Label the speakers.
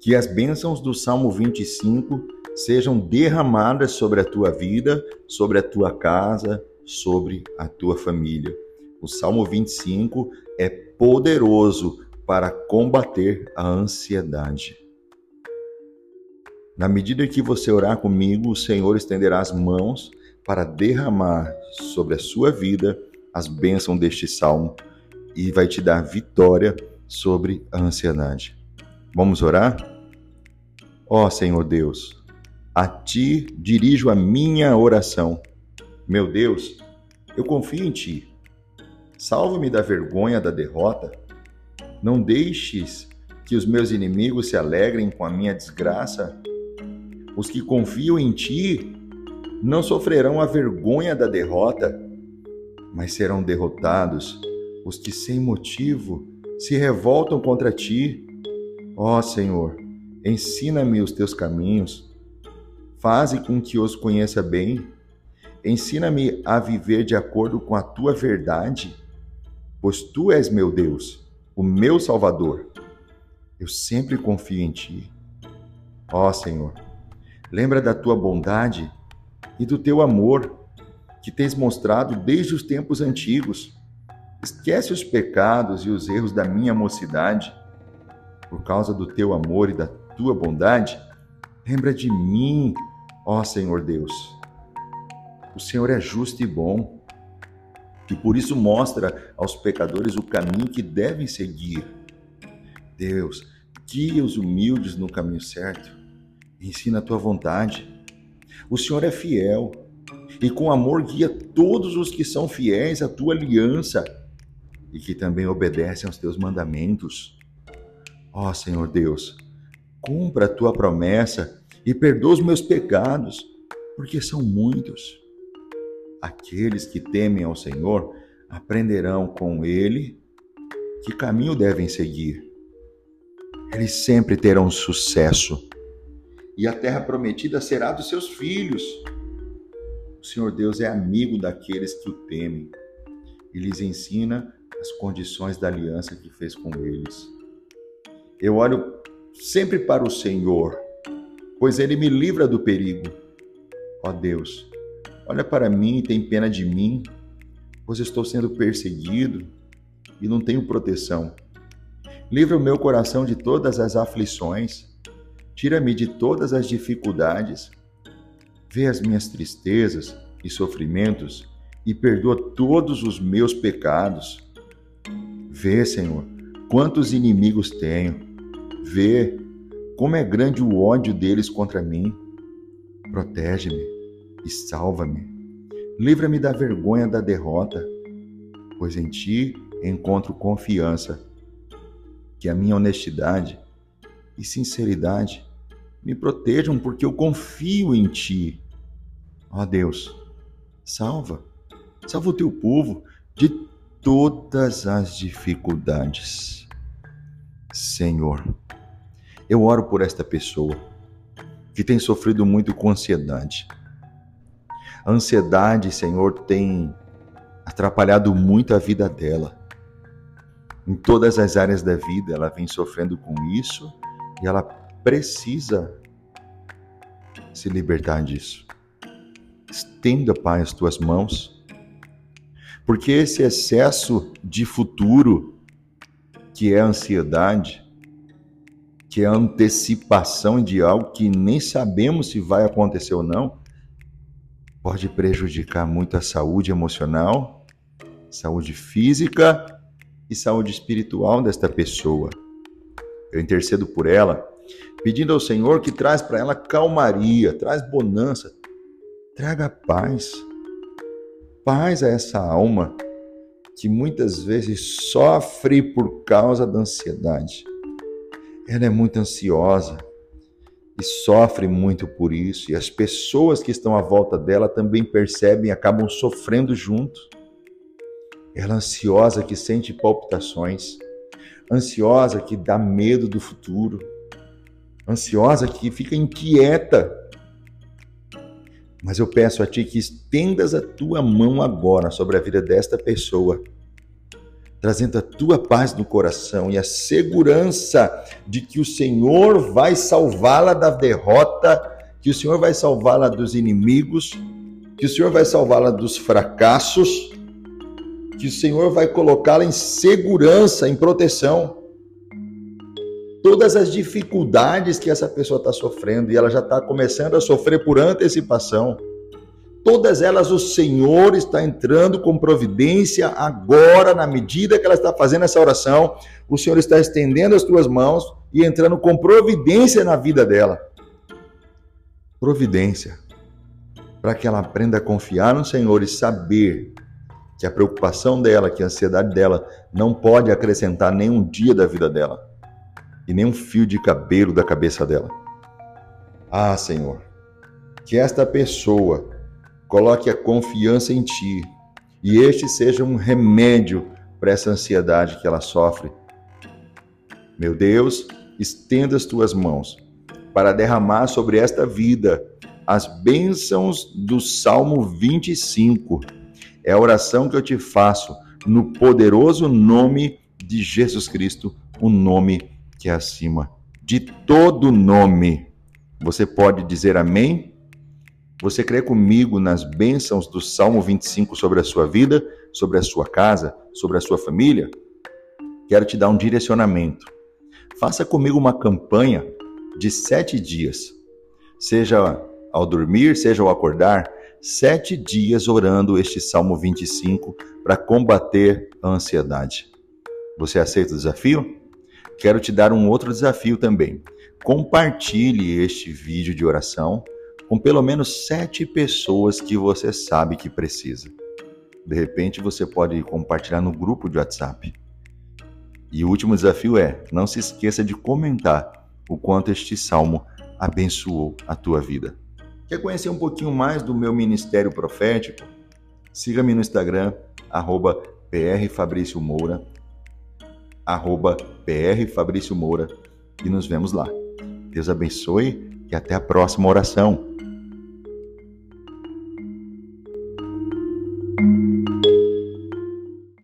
Speaker 1: Que as bênçãos do Salmo 25 sejam derramadas sobre a tua vida, sobre a tua casa, sobre a tua família. O Salmo 25 é poderoso para combater a ansiedade. Na medida que você orar comigo, o Senhor estenderá as mãos para derramar sobre a sua vida as bênçãos deste salmo e vai te dar vitória sobre a ansiedade. Vamos orar? Ó oh, Senhor Deus, a ti dirijo a minha oração. Meu Deus, eu confio em ti. Salva-me da vergonha da derrota. Não deixes que os meus inimigos se alegrem com a minha desgraça. Os que confiam em ti não sofrerão a vergonha da derrota, mas serão derrotados os que sem motivo se revoltam contra ti. Ó Senhor, ensina-me os teus caminhos, faze com que os conheça bem. Ensina-me a viver de acordo com a tua verdade pois tu és meu Deus, o meu Salvador. Eu sempre confio em ti. Ó Senhor, lembra da tua bondade e do teu amor que tens mostrado desde os tempos antigos. Esquece os pecados e os erros da minha mocidade. Por causa do teu amor e da tua bondade, lembra de mim, ó Senhor Deus. O Senhor é justo e bom e por isso mostra aos pecadores o caminho que devem seguir. Deus, guia os humildes no caminho certo, ensina a tua vontade. O Senhor é fiel e com amor guia todos os que são fiéis à tua aliança e que também obedecem aos teus mandamentos. Ó Senhor Deus, cumpra a tua promessa e perdoa os meus pecados, porque são muitos. Aqueles que temem ao Senhor aprenderão com ele que caminho devem seguir. Eles sempre terão sucesso e a terra prometida será dos seus filhos. O Senhor Deus é amigo daqueles que o temem e lhes ensina as condições da aliança que fez com eles. Eu olho sempre para o Senhor, pois ele me livra do perigo. Ó Deus, Olha para mim e tem pena de mim, pois estou sendo perseguido e não tenho proteção. Livra o meu coração de todas as aflições, tira-me de todas as dificuldades, vê as minhas tristezas e sofrimentos e perdoa todos os meus pecados. Vê, Senhor, quantos inimigos tenho. Vê como é grande o ódio deles contra mim. Protege-me e salva-me. Livra-me da vergonha da derrota, pois em ti encontro confiança. Que a minha honestidade e sinceridade me protejam, porque eu confio em ti. Ó Deus, salva, salva o teu povo de todas as dificuldades. Senhor, eu oro por esta pessoa que tem sofrido muito com ansiedade a ansiedade, Senhor, tem atrapalhado muito a vida dela. Em todas as áreas da vida, ela vem sofrendo com isso e ela precisa se libertar disso. Estenda, Pai, as tuas mãos, porque esse excesso de futuro, que é ansiedade, que é antecipação de algo que nem sabemos se vai acontecer ou não, pode prejudicar muito a saúde emocional, saúde física e saúde espiritual desta pessoa. Eu intercedo por ela, pedindo ao Senhor que traz para ela calmaria, traz bonança, traga paz. Paz a essa alma que muitas vezes sofre por causa da ansiedade. Ela é muito ansiosa, e sofre muito por isso, e as pessoas que estão à volta dela também percebem e acabam sofrendo junto. Ela é ansiosa que sente palpitações, ansiosa que dá medo do futuro, ansiosa que fica inquieta. Mas eu peço a ti que estendas a tua mão agora sobre a vida desta pessoa, trazendo a tua paz no coração e a segurança de que o Senhor vai salvá-la da derrota, que o Senhor vai salvá-la dos inimigos, que o Senhor vai salvá-la dos fracassos, que o Senhor vai colocá-la em segurança, em proteção. Todas as dificuldades que essa pessoa está sofrendo e ela já está começando a sofrer por antecipação Todas elas o Senhor está entrando com providência agora, na medida que ela está fazendo essa oração. O Senhor está estendendo as tuas mãos e entrando com providência na vida dela. Providência. Para que ela aprenda a confiar no Senhor e saber que a preocupação dela, que a ansiedade dela não pode acrescentar nenhum dia da vida dela e nem um fio de cabelo da cabeça dela. Ah, Senhor, que esta pessoa Coloque a confiança em Ti e este seja um remédio para essa ansiedade que ela sofre. Meu Deus, estenda as tuas mãos para derramar sobre esta vida as bênçãos do Salmo 25. É a oração que eu te faço no poderoso nome de Jesus Cristo, o nome que é acima de todo nome. Você pode dizer amém? Você crê comigo nas bênçãos do Salmo 25 sobre a sua vida, sobre a sua casa, sobre a sua família? Quero te dar um direcionamento. Faça comigo uma campanha de sete dias. Seja ao dormir, seja ao acordar, sete dias orando este Salmo 25 para combater a ansiedade. Você aceita o desafio? Quero te dar um outro desafio também. Compartilhe este vídeo de oração com pelo menos sete pessoas que você sabe que precisa. De repente você pode compartilhar no grupo de WhatsApp. E o último desafio é: não se esqueça de comentar o quanto este salmo abençoou a tua vida. Quer conhecer um pouquinho mais do meu ministério profético? Siga-me no Instagram, arroba arroba prfabriciomoura e nos vemos lá. Deus abençoe e até a próxima oração.